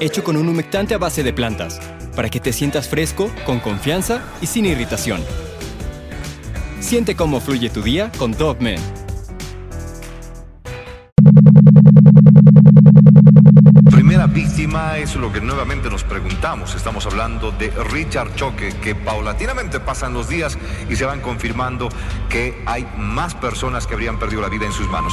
hecho con un humectante a base de plantas, para que te sientas fresco, con confianza y sin irritación. Siente cómo fluye tu día con Dove Primera víctima es lo que nuevamente nos preguntamos. Estamos hablando de Richard Choque, que paulatinamente pasan los días y se van confirmando que hay más personas que habrían perdido la vida en sus manos.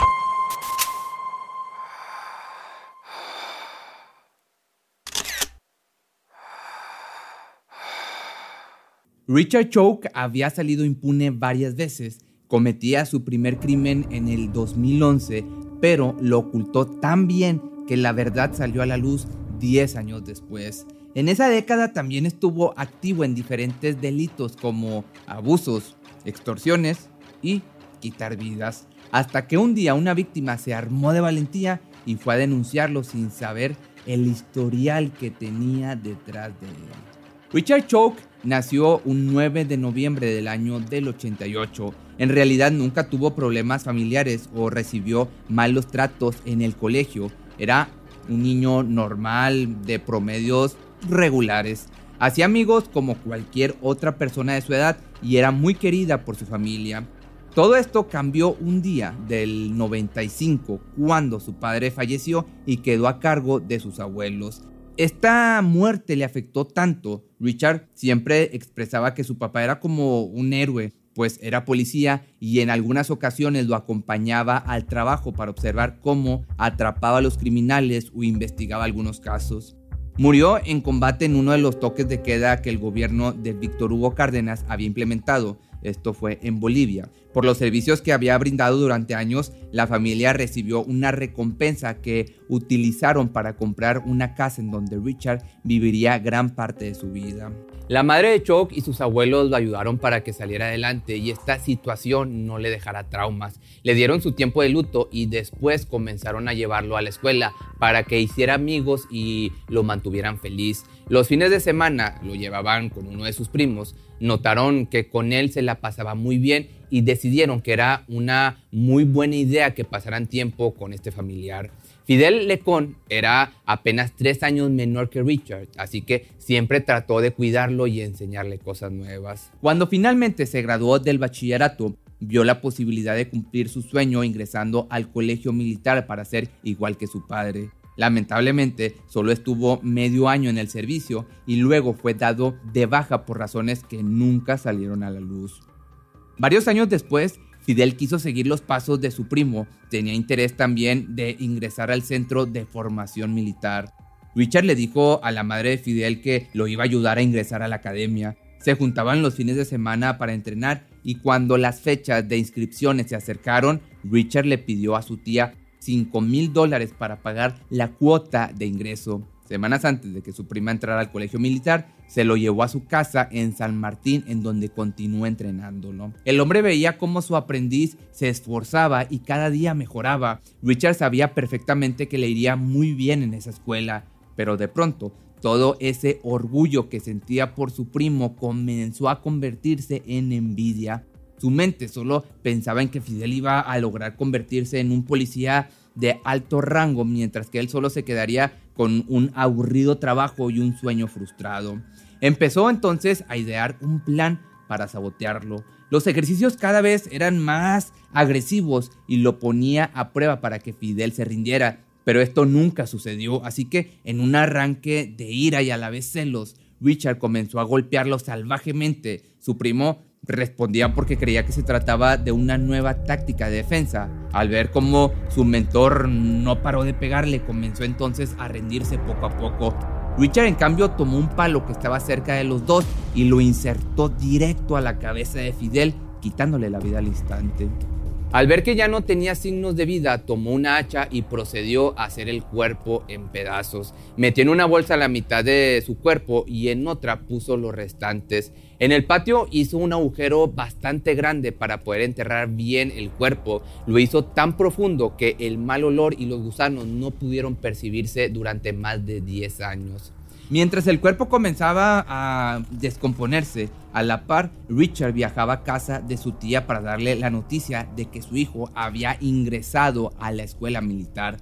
Richard Choke había salido impune varias veces, cometía su primer crimen en el 2011, pero lo ocultó tan bien que la verdad salió a la luz 10 años después. En esa década también estuvo activo en diferentes delitos como abusos, extorsiones y quitar vidas, hasta que un día una víctima se armó de valentía y fue a denunciarlo sin saber el historial que tenía detrás de él. Richard Choke nació un 9 de noviembre del año del 88. En realidad nunca tuvo problemas familiares o recibió malos tratos en el colegio. Era un niño normal de promedios regulares. Hacía amigos como cualquier otra persona de su edad y era muy querida por su familia. Todo esto cambió un día del 95 cuando su padre falleció y quedó a cargo de sus abuelos. Esta muerte le afectó tanto. Richard siempre expresaba que su papá era como un héroe, pues era policía y en algunas ocasiones lo acompañaba al trabajo para observar cómo atrapaba a los criminales o investigaba algunos casos. Murió en combate en uno de los toques de queda que el gobierno de Víctor Hugo Cárdenas había implementado, esto fue en Bolivia. Por los servicios que había brindado durante años, la familia recibió una recompensa que utilizaron para comprar una casa en donde Richard viviría gran parte de su vida. La madre de Chuck y sus abuelos lo ayudaron para que saliera adelante y esta situación no le dejara traumas. Le dieron su tiempo de luto y después comenzaron a llevarlo a la escuela para que hiciera amigos y lo mantuvieran feliz. Los fines de semana lo llevaban con uno de sus primos, notaron que con él se la pasaba muy bien y decidieron que era una muy buena idea que pasaran tiempo con este familiar. Fidel Lecón era apenas tres años menor que Richard, así que siempre trató de cuidarlo y enseñarle cosas nuevas. Cuando finalmente se graduó del bachillerato, vio la posibilidad de cumplir su sueño ingresando al colegio militar para ser igual que su padre. Lamentablemente, solo estuvo medio año en el servicio y luego fue dado de baja por razones que nunca salieron a la luz. Varios años después, Fidel quiso seguir los pasos de su primo, tenía interés también de ingresar al centro de formación militar. Richard le dijo a la madre de Fidel que lo iba a ayudar a ingresar a la academia. Se juntaban los fines de semana para entrenar y cuando las fechas de inscripciones se acercaron, Richard le pidió a su tía 5 mil dólares para pagar la cuota de ingreso. Semanas antes de que su prima entrara al colegio militar, se lo llevó a su casa en San Martín, en donde continuó entrenándolo. El hombre veía cómo su aprendiz se esforzaba y cada día mejoraba. Richard sabía perfectamente que le iría muy bien en esa escuela, pero de pronto todo ese orgullo que sentía por su primo comenzó a convertirse en envidia. Su mente solo pensaba en que Fidel iba a lograr convertirse en un policía de alto rango, mientras que él solo se quedaría con un aburrido trabajo y un sueño frustrado. Empezó entonces a idear un plan para sabotearlo. Los ejercicios cada vez eran más agresivos y lo ponía a prueba para que Fidel se rindiera, pero esto nunca sucedió, así que en un arranque de ira y a la vez celos, Richard comenzó a golpearlo salvajemente. Su primo respondía porque creía que se trataba de una nueva táctica de defensa. Al ver cómo su mentor no paró de pegarle, comenzó entonces a rendirse poco a poco. Richard en cambio tomó un palo que estaba cerca de los dos y lo insertó directo a la cabeza de Fidel, quitándole la vida al instante. Al ver que ya no tenía signos de vida, tomó una hacha y procedió a hacer el cuerpo en pedazos. Metió en una bolsa la mitad de su cuerpo y en otra puso los restantes. En el patio hizo un agujero bastante grande para poder enterrar bien el cuerpo. Lo hizo tan profundo que el mal olor y los gusanos no pudieron percibirse durante más de 10 años. Mientras el cuerpo comenzaba a descomponerse, a la par, Richard viajaba a casa de su tía para darle la noticia de que su hijo había ingresado a la escuela militar.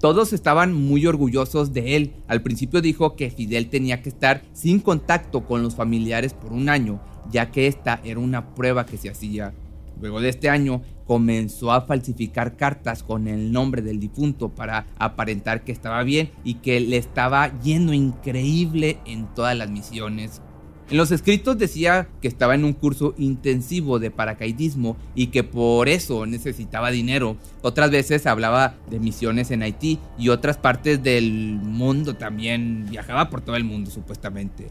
Todos estaban muy orgullosos de él. Al principio dijo que Fidel tenía que estar sin contacto con los familiares por un año, ya que esta era una prueba que se hacía. Luego de este año, comenzó a falsificar cartas con el nombre del difunto para aparentar que estaba bien y que le estaba yendo increíble en todas las misiones. En los escritos decía que estaba en un curso intensivo de paracaidismo y que por eso necesitaba dinero. Otras veces hablaba de misiones en Haití y otras partes del mundo también. Viajaba por todo el mundo supuestamente.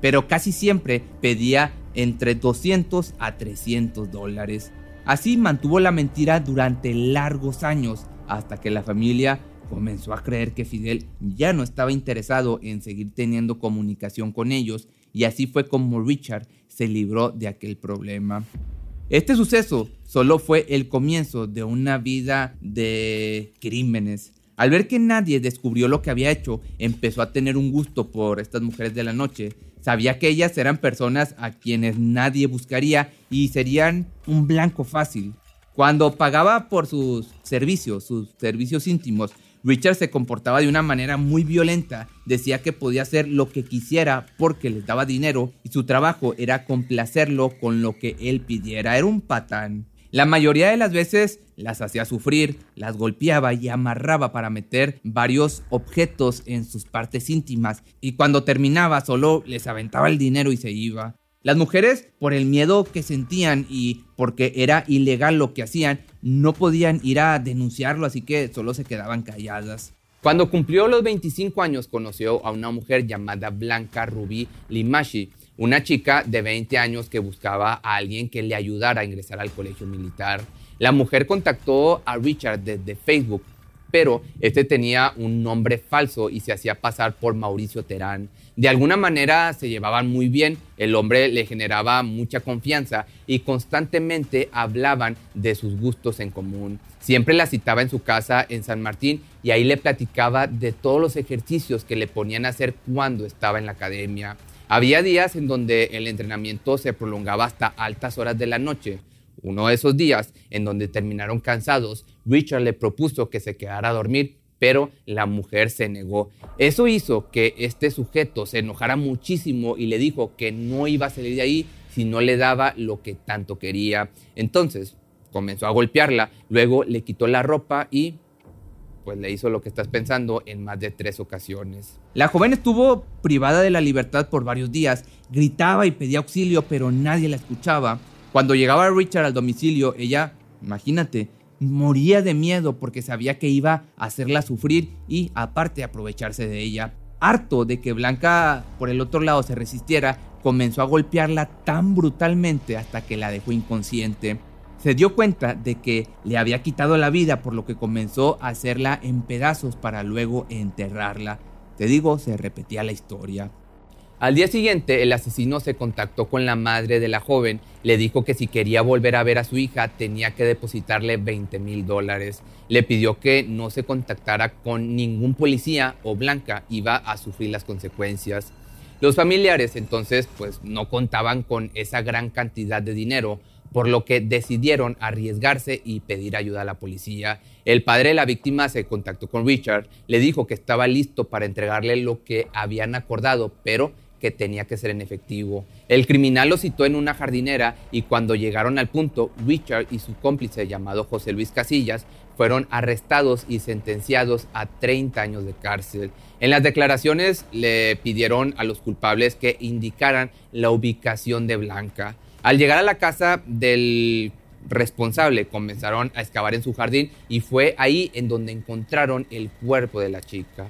Pero casi siempre pedía entre 200 a 300 dólares. Así mantuvo la mentira durante largos años hasta que la familia comenzó a creer que Fidel ya no estaba interesado en seguir teniendo comunicación con ellos y así fue como Richard se libró de aquel problema. Este suceso solo fue el comienzo de una vida de crímenes. Al ver que nadie descubrió lo que había hecho, empezó a tener un gusto por estas mujeres de la noche Sabía que ellas eran personas a quienes nadie buscaría y serían un blanco fácil. Cuando pagaba por sus servicios, sus servicios íntimos, Richard se comportaba de una manera muy violenta. Decía que podía hacer lo que quisiera porque les daba dinero y su trabajo era complacerlo con lo que él pidiera. Era un patán. La mayoría de las veces las hacía sufrir, las golpeaba y amarraba para meter varios objetos en sus partes íntimas y cuando terminaba solo les aventaba el dinero y se iba. Las mujeres, por el miedo que sentían y porque era ilegal lo que hacían, no podían ir a denunciarlo, así que solo se quedaban calladas. Cuando cumplió los 25 años conoció a una mujer llamada Blanca Rubí Limashi, una chica de 20 años que buscaba a alguien que le ayudara a ingresar al colegio militar. La mujer contactó a Richard desde Facebook, pero este tenía un nombre falso y se hacía pasar por Mauricio Terán. De alguna manera se llevaban muy bien, el hombre le generaba mucha confianza y constantemente hablaban de sus gustos en común. Siempre la citaba en su casa en San Martín y ahí le platicaba de todos los ejercicios que le ponían a hacer cuando estaba en la academia. Había días en donde el entrenamiento se prolongaba hasta altas horas de la noche. Uno de esos días, en donde terminaron cansados, Richard le propuso que se quedara a dormir, pero la mujer se negó. Eso hizo que este sujeto se enojara muchísimo y le dijo que no iba a salir de ahí si no le daba lo que tanto quería. Entonces comenzó a golpearla, luego le quitó la ropa y pues le hizo lo que estás pensando en más de tres ocasiones. La joven estuvo privada de la libertad por varios días, gritaba y pedía auxilio, pero nadie la escuchaba. Cuando llegaba Richard al domicilio, ella, imagínate, moría de miedo porque sabía que iba a hacerla sufrir y aparte aprovecharse de ella. Harto de que Blanca por el otro lado se resistiera, comenzó a golpearla tan brutalmente hasta que la dejó inconsciente se dio cuenta de que le había quitado la vida por lo que comenzó a hacerla en pedazos para luego enterrarla. Te digo, se repetía la historia. Al día siguiente, el asesino se contactó con la madre de la joven, le dijo que si quería volver a ver a su hija tenía que depositarle 20 mil dólares. Le pidió que no se contactara con ningún policía o Blanca iba a sufrir las consecuencias. Los familiares entonces pues no contaban con esa gran cantidad de dinero, por lo que decidieron arriesgarse y pedir ayuda a la policía. El padre de la víctima se contactó con Richard, le dijo que estaba listo para entregarle lo que habían acordado, pero que tenía que ser en efectivo. El criminal lo citó en una jardinera y cuando llegaron al punto, Richard y su cómplice llamado José Luis Casillas fueron arrestados y sentenciados a 30 años de cárcel. En las declaraciones le pidieron a los culpables que indicaran la ubicación de Blanca. Al llegar a la casa del responsable comenzaron a excavar en su jardín y fue ahí en donde encontraron el cuerpo de la chica.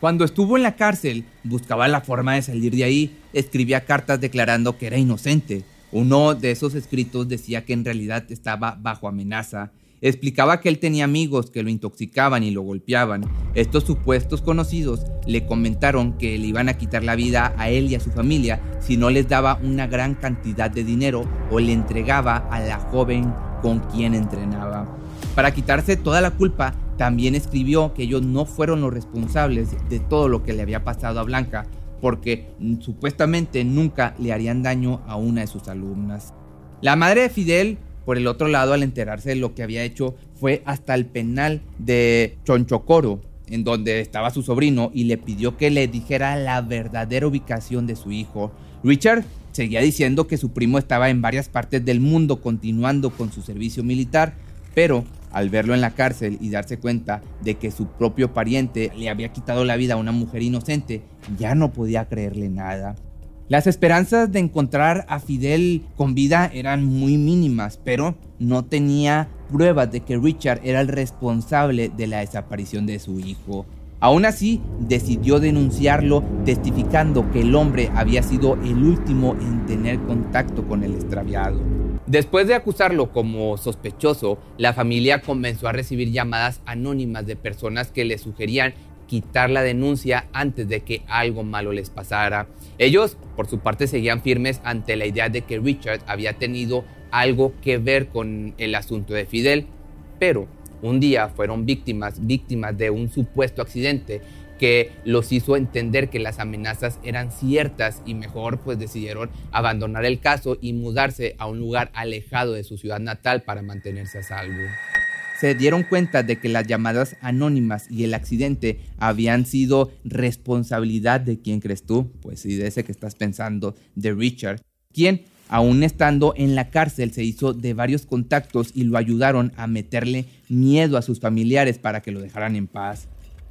Cuando estuvo en la cárcel, buscaba la forma de salir de ahí, escribía cartas declarando que era inocente. Uno de esos escritos decía que en realidad estaba bajo amenaza. Explicaba que él tenía amigos que lo intoxicaban y lo golpeaban. Estos supuestos conocidos le comentaron que le iban a quitar la vida a él y a su familia si no les daba una gran cantidad de dinero o le entregaba a la joven con quien entrenaba. Para quitarse toda la culpa, también escribió que ellos no fueron los responsables de todo lo que le había pasado a Blanca, porque supuestamente nunca le harían daño a una de sus alumnas. La madre de Fidel, por el otro lado, al enterarse de lo que había hecho, fue hasta el penal de Chonchocoro, en donde estaba su sobrino, y le pidió que le dijera la verdadera ubicación de su hijo. Richard seguía diciendo que su primo estaba en varias partes del mundo continuando con su servicio militar, pero al verlo en la cárcel y darse cuenta de que su propio pariente le había quitado la vida a una mujer inocente, ya no podía creerle nada. Las esperanzas de encontrar a Fidel con vida eran muy mínimas, pero no tenía pruebas de que Richard era el responsable de la desaparición de su hijo. Aún así, decidió denunciarlo, testificando que el hombre había sido el último en tener contacto con el extraviado. Después de acusarlo como sospechoso, la familia comenzó a recibir llamadas anónimas de personas que le sugerían quitar la denuncia antes de que algo malo les pasara. Ellos, por su parte, seguían firmes ante la idea de que Richard había tenido algo que ver con el asunto de Fidel, pero un día fueron víctimas, víctimas de un supuesto accidente que los hizo entender que las amenazas eran ciertas y mejor pues decidieron abandonar el caso y mudarse a un lugar alejado de su ciudad natal para mantenerse a salvo. Se dieron cuenta de que las llamadas anónimas y el accidente habían sido responsabilidad de quién crees tú, pues sí, de ese que estás pensando, de Richard, quien aún estando en la cárcel se hizo de varios contactos y lo ayudaron a meterle miedo a sus familiares para que lo dejaran en paz.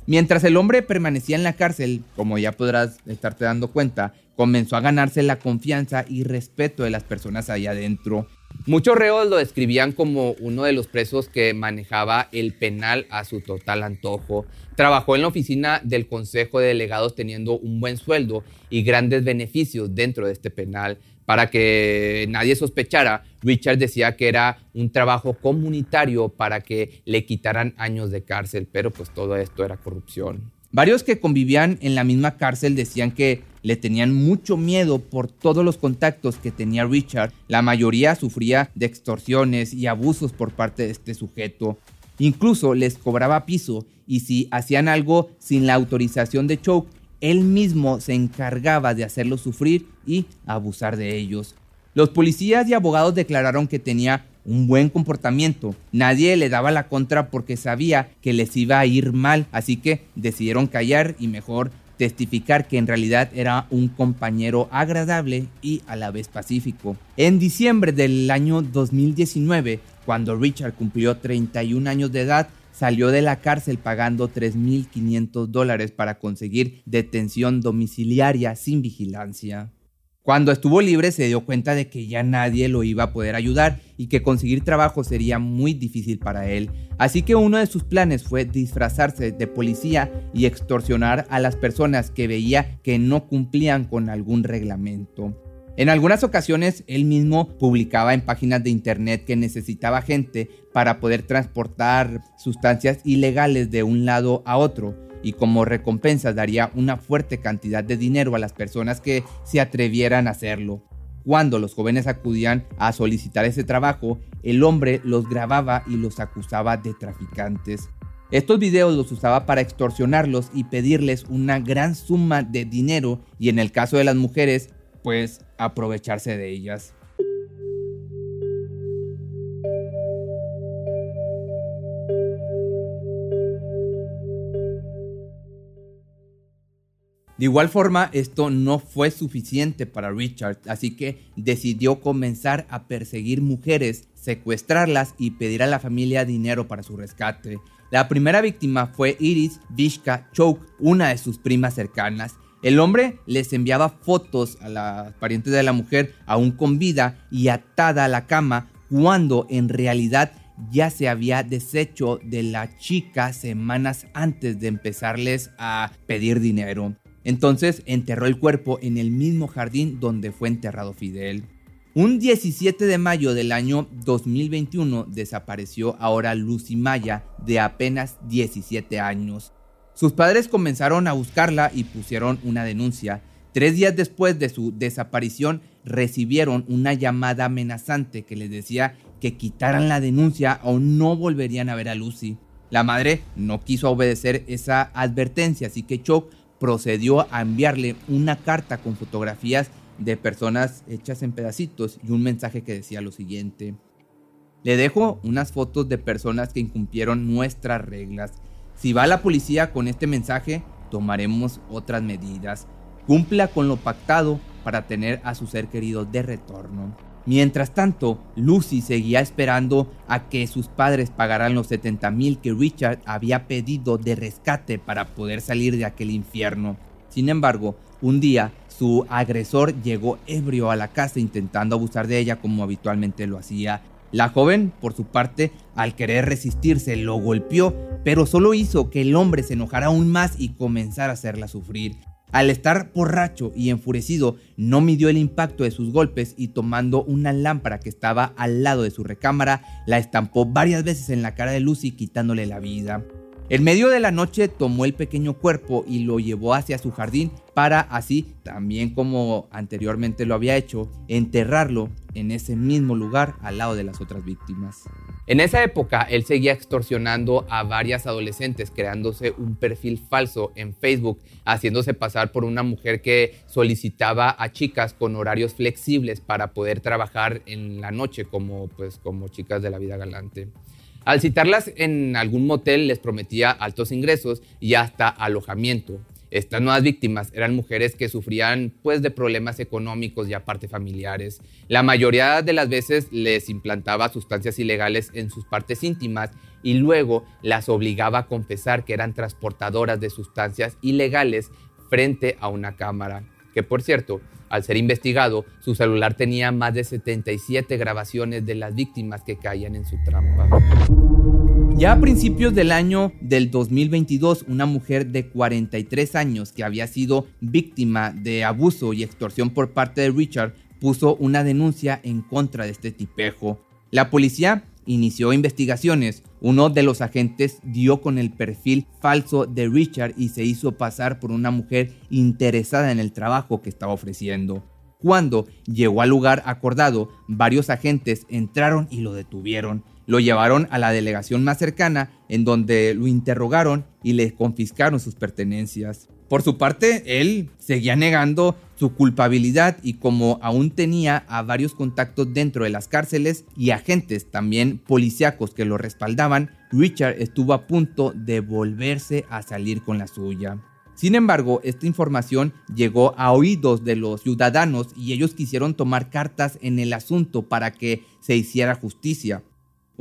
Mientras el hombre permanecía en la cárcel, como ya podrás estarte dando cuenta, comenzó a ganarse la confianza y respeto de las personas allá adentro. Muchos reos lo describían como uno de los presos que manejaba el penal a su total antojo. Trabajó en la oficina del Consejo de Delegados teniendo un buen sueldo y grandes beneficios dentro de este penal. Para que nadie sospechara, Richard decía que era un trabajo comunitario para que le quitaran años de cárcel, pero pues todo esto era corrupción. Varios que convivían en la misma cárcel decían que le tenían mucho miedo por todos los contactos que tenía Richard. La mayoría sufría de extorsiones y abusos por parte de este sujeto. Incluso les cobraba piso y si hacían algo sin la autorización de Choke, él mismo se encargaba de hacerlos sufrir y abusar de ellos. Los policías y abogados declararon que tenía un buen comportamiento. Nadie le daba la contra porque sabía que les iba a ir mal, así que decidieron callar y mejor testificar que en realidad era un compañero agradable y a la vez pacífico. En diciembre del año 2019, cuando Richard cumplió 31 años de edad, salió de la cárcel pagando 3.500 dólares para conseguir detención domiciliaria sin vigilancia. Cuando estuvo libre se dio cuenta de que ya nadie lo iba a poder ayudar y que conseguir trabajo sería muy difícil para él. Así que uno de sus planes fue disfrazarse de policía y extorsionar a las personas que veía que no cumplían con algún reglamento. En algunas ocasiones él mismo publicaba en páginas de internet que necesitaba gente para poder transportar sustancias ilegales de un lado a otro y como recompensa daría una fuerte cantidad de dinero a las personas que se atrevieran a hacerlo. Cuando los jóvenes acudían a solicitar ese trabajo, el hombre los grababa y los acusaba de traficantes. Estos videos los usaba para extorsionarlos y pedirles una gran suma de dinero y en el caso de las mujeres pues aprovecharse de ellas. De igual forma, esto no fue suficiente para Richard, así que decidió comenzar a perseguir mujeres, secuestrarlas y pedir a la familia dinero para su rescate. La primera víctima fue Iris Vishka Choke, una de sus primas cercanas. El hombre les enviaba fotos a las parientes de la mujer aún con vida y atada a la cama cuando en realidad ya se había deshecho de la chica semanas antes de empezarles a pedir dinero. Entonces enterró el cuerpo en el mismo jardín donde fue enterrado Fidel. Un 17 de mayo del año 2021 desapareció ahora Lucy Maya de apenas 17 años. Sus padres comenzaron a buscarla y pusieron una denuncia. Tres días después de su desaparición recibieron una llamada amenazante que les decía que quitaran la denuncia o no volverían a ver a Lucy. La madre no quiso obedecer esa advertencia, así que Choc procedió a enviarle una carta con fotografías de personas hechas en pedacitos y un mensaje que decía lo siguiente. Le dejo unas fotos de personas que incumplieron nuestras reglas. Si va la policía con este mensaje, tomaremos otras medidas. Cumpla con lo pactado para tener a su ser querido de retorno. Mientras tanto, Lucy seguía esperando a que sus padres pagaran los 70 mil que Richard había pedido de rescate para poder salir de aquel infierno. Sin embargo, un día su agresor llegó ebrio a la casa intentando abusar de ella como habitualmente lo hacía. La joven, por su parte, al querer resistirse, lo golpeó, pero solo hizo que el hombre se enojara aún más y comenzara a hacerla sufrir. Al estar borracho y enfurecido, no midió el impacto de sus golpes y tomando una lámpara que estaba al lado de su recámara, la estampó varias veces en la cara de Lucy quitándole la vida. En medio de la noche tomó el pequeño cuerpo y lo llevó hacia su jardín para así, también como anteriormente lo había hecho, enterrarlo en ese mismo lugar al lado de las otras víctimas. En esa época, él seguía extorsionando a varias adolescentes, creándose un perfil falso en Facebook, haciéndose pasar por una mujer que solicitaba a chicas con horarios flexibles para poder trabajar en la noche como, pues, como chicas de la vida galante. Al citarlas en algún motel les prometía altos ingresos y hasta alojamiento. Estas nuevas víctimas eran mujeres que sufrían pues de problemas económicos y aparte familiares. La mayoría de las veces les implantaba sustancias ilegales en sus partes íntimas y luego las obligaba a confesar que eran transportadoras de sustancias ilegales frente a una cámara. Que por cierto, al ser investigado, su celular tenía más de 77 grabaciones de las víctimas que caían en su trampa. Ya a principios del año del 2022, una mujer de 43 años que había sido víctima de abuso y extorsión por parte de Richard puso una denuncia en contra de este tipejo. La policía inició investigaciones. Uno de los agentes dio con el perfil falso de Richard y se hizo pasar por una mujer interesada en el trabajo que estaba ofreciendo. Cuando llegó al lugar acordado, varios agentes entraron y lo detuvieron. Lo llevaron a la delegación más cercana, en donde lo interrogaron y le confiscaron sus pertenencias. Por su parte, él seguía negando su culpabilidad y como aún tenía a varios contactos dentro de las cárceles y agentes también policíacos que lo respaldaban, Richard estuvo a punto de volverse a salir con la suya. Sin embargo, esta información llegó a oídos de los ciudadanos y ellos quisieron tomar cartas en el asunto para que se hiciera justicia.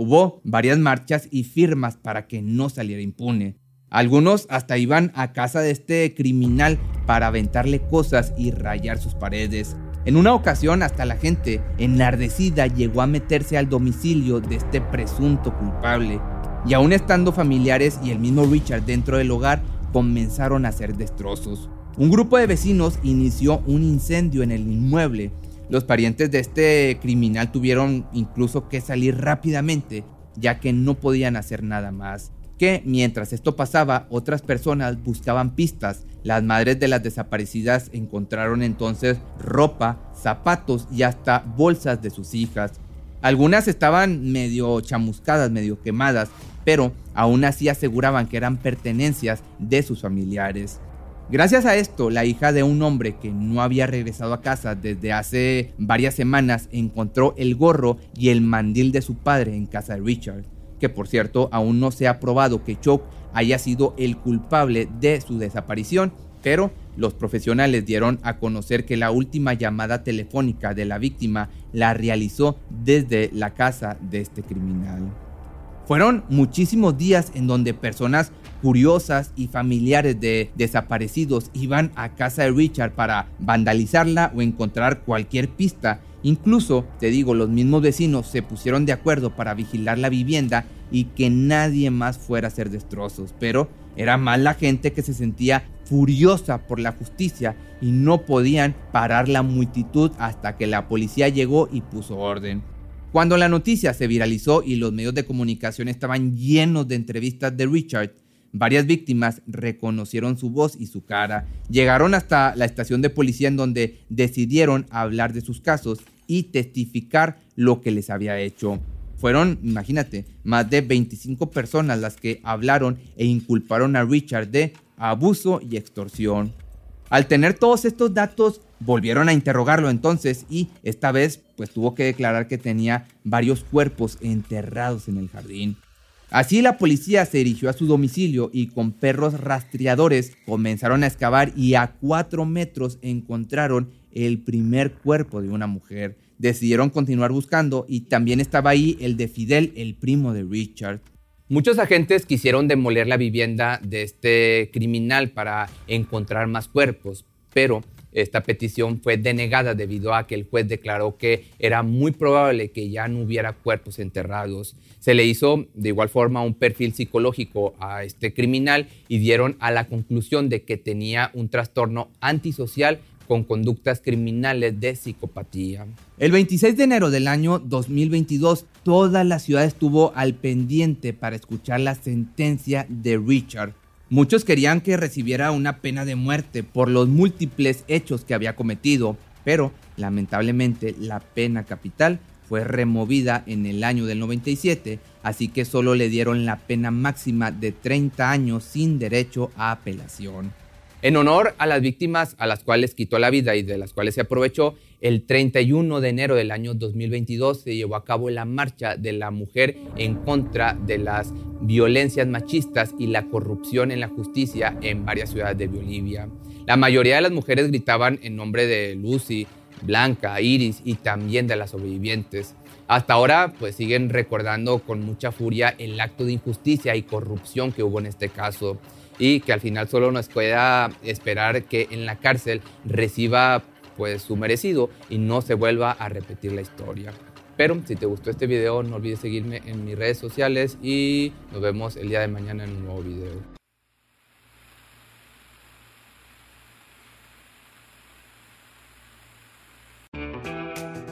Hubo varias marchas y firmas para que no saliera impune. Algunos hasta iban a casa de este criminal para aventarle cosas y rayar sus paredes. En una ocasión hasta la gente enardecida llegó a meterse al domicilio de este presunto culpable. Y aún estando familiares y el mismo Richard dentro del hogar, comenzaron a hacer destrozos. Un grupo de vecinos inició un incendio en el inmueble. Los parientes de este criminal tuvieron incluso que salir rápidamente, ya que no podían hacer nada más que mientras esto pasaba, otras personas buscaban pistas. Las madres de las desaparecidas encontraron entonces ropa, zapatos y hasta bolsas de sus hijas. Algunas estaban medio chamuscadas, medio quemadas, pero aún así aseguraban que eran pertenencias de sus familiares. Gracias a esto, la hija de un hombre que no había regresado a casa desde hace varias semanas encontró el gorro y el mandil de su padre en casa de Richard que por cierto aún no se ha probado que Choke haya sido el culpable de su desaparición, pero Los profesionales dieron a conocer que la última llamada telefónica de la víctima la realizó desde la casa de este criminal. Fueron muchísimos días en donde personas curiosas y familiares de desaparecidos iban a casa de Richard para vandalizarla o encontrar cualquier pista. Incluso, te digo, los mismos vecinos se pusieron de acuerdo para vigilar la vivienda y que nadie más fuera a hacer destrozos, pero era más la gente que se sentía furiosa por la justicia y no podían parar la multitud hasta que la policía llegó y puso orden. Cuando la noticia se viralizó y los medios de comunicación estaban llenos de entrevistas de Richard, Varias víctimas reconocieron su voz y su cara, llegaron hasta la estación de policía en donde decidieron hablar de sus casos y testificar lo que les había hecho. Fueron, imagínate, más de 25 personas las que hablaron e inculparon a Richard de abuso y extorsión. Al tener todos estos datos, volvieron a interrogarlo entonces y esta vez pues tuvo que declarar que tenía varios cuerpos enterrados en el jardín. Así la policía se dirigió a su domicilio y con perros rastreadores comenzaron a excavar y a cuatro metros encontraron el primer cuerpo de una mujer. Decidieron continuar buscando y también estaba ahí el de Fidel, el primo de Richard. Muchos agentes quisieron demoler la vivienda de este criminal para encontrar más cuerpos, pero esta petición fue denegada debido a que el juez declaró que era muy probable que ya no hubiera cuerpos enterrados. Se le hizo de igual forma un perfil psicológico a este criminal y dieron a la conclusión de que tenía un trastorno antisocial con conductas criminales de psicopatía. El 26 de enero del año 2022, toda la ciudad estuvo al pendiente para escuchar la sentencia de Richard. Muchos querían que recibiera una pena de muerte por los múltiples hechos que había cometido, pero lamentablemente la pena capital fue removida en el año del 97, así que solo le dieron la pena máxima de 30 años sin derecho a apelación. En honor a las víctimas a las cuales quitó la vida y de las cuales se aprovechó, el 31 de enero del año 2022 se llevó a cabo la marcha de la mujer en contra de las violencias machistas y la corrupción en la justicia en varias ciudades de Bolivia. La mayoría de las mujeres gritaban en nombre de Lucy, Blanca, Iris y también de las sobrevivientes. Hasta ahora pues siguen recordando con mucha furia el acto de injusticia y corrupción que hubo en este caso y que al final solo nos queda esperar que en la cárcel reciba pues su merecido y no se vuelva a repetir la historia. Pero si te gustó este video no olvides seguirme en mis redes sociales y nos vemos el día de mañana en un nuevo video.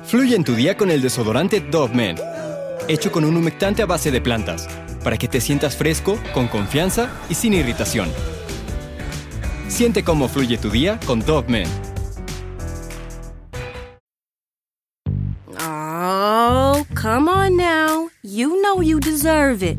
Fluye en tu día con el desodorante Dove Men, hecho con un humectante a base de plantas para que te sientas fresco, con confianza y sin irritación. Siente cómo fluye tu día con Dogman. Oh, come on now. You know you deserve it.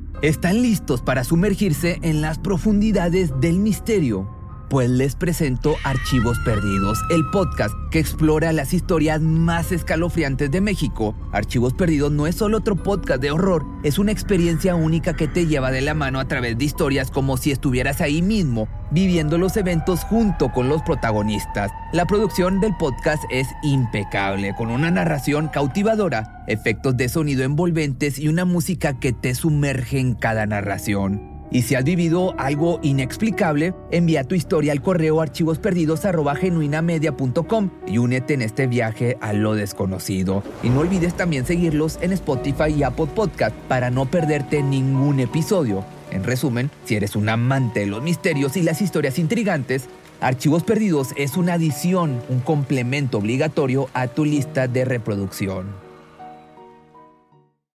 ¿Están listos para sumergirse en las profundidades del misterio? Pues les presento Archivos Perdidos, el podcast que explora las historias más escalofriantes de México. Archivos Perdidos no es solo otro podcast de horror, es una experiencia única que te lleva de la mano a través de historias como si estuvieras ahí mismo, viviendo los eventos junto con los protagonistas. La producción del podcast es impecable, con una narración cautivadora, efectos de sonido envolventes y una música que te sumerge en cada narración. Y si has vivido algo inexplicable, envía tu historia al correo archivosperdidos.genuinamedia.com y únete en este viaje a lo desconocido. Y no olvides también seguirlos en Spotify y Apple Podcast para no perderte ningún episodio. En resumen, si eres un amante de los misterios y las historias intrigantes, Archivos Perdidos es una adición, un complemento obligatorio a tu lista de reproducción.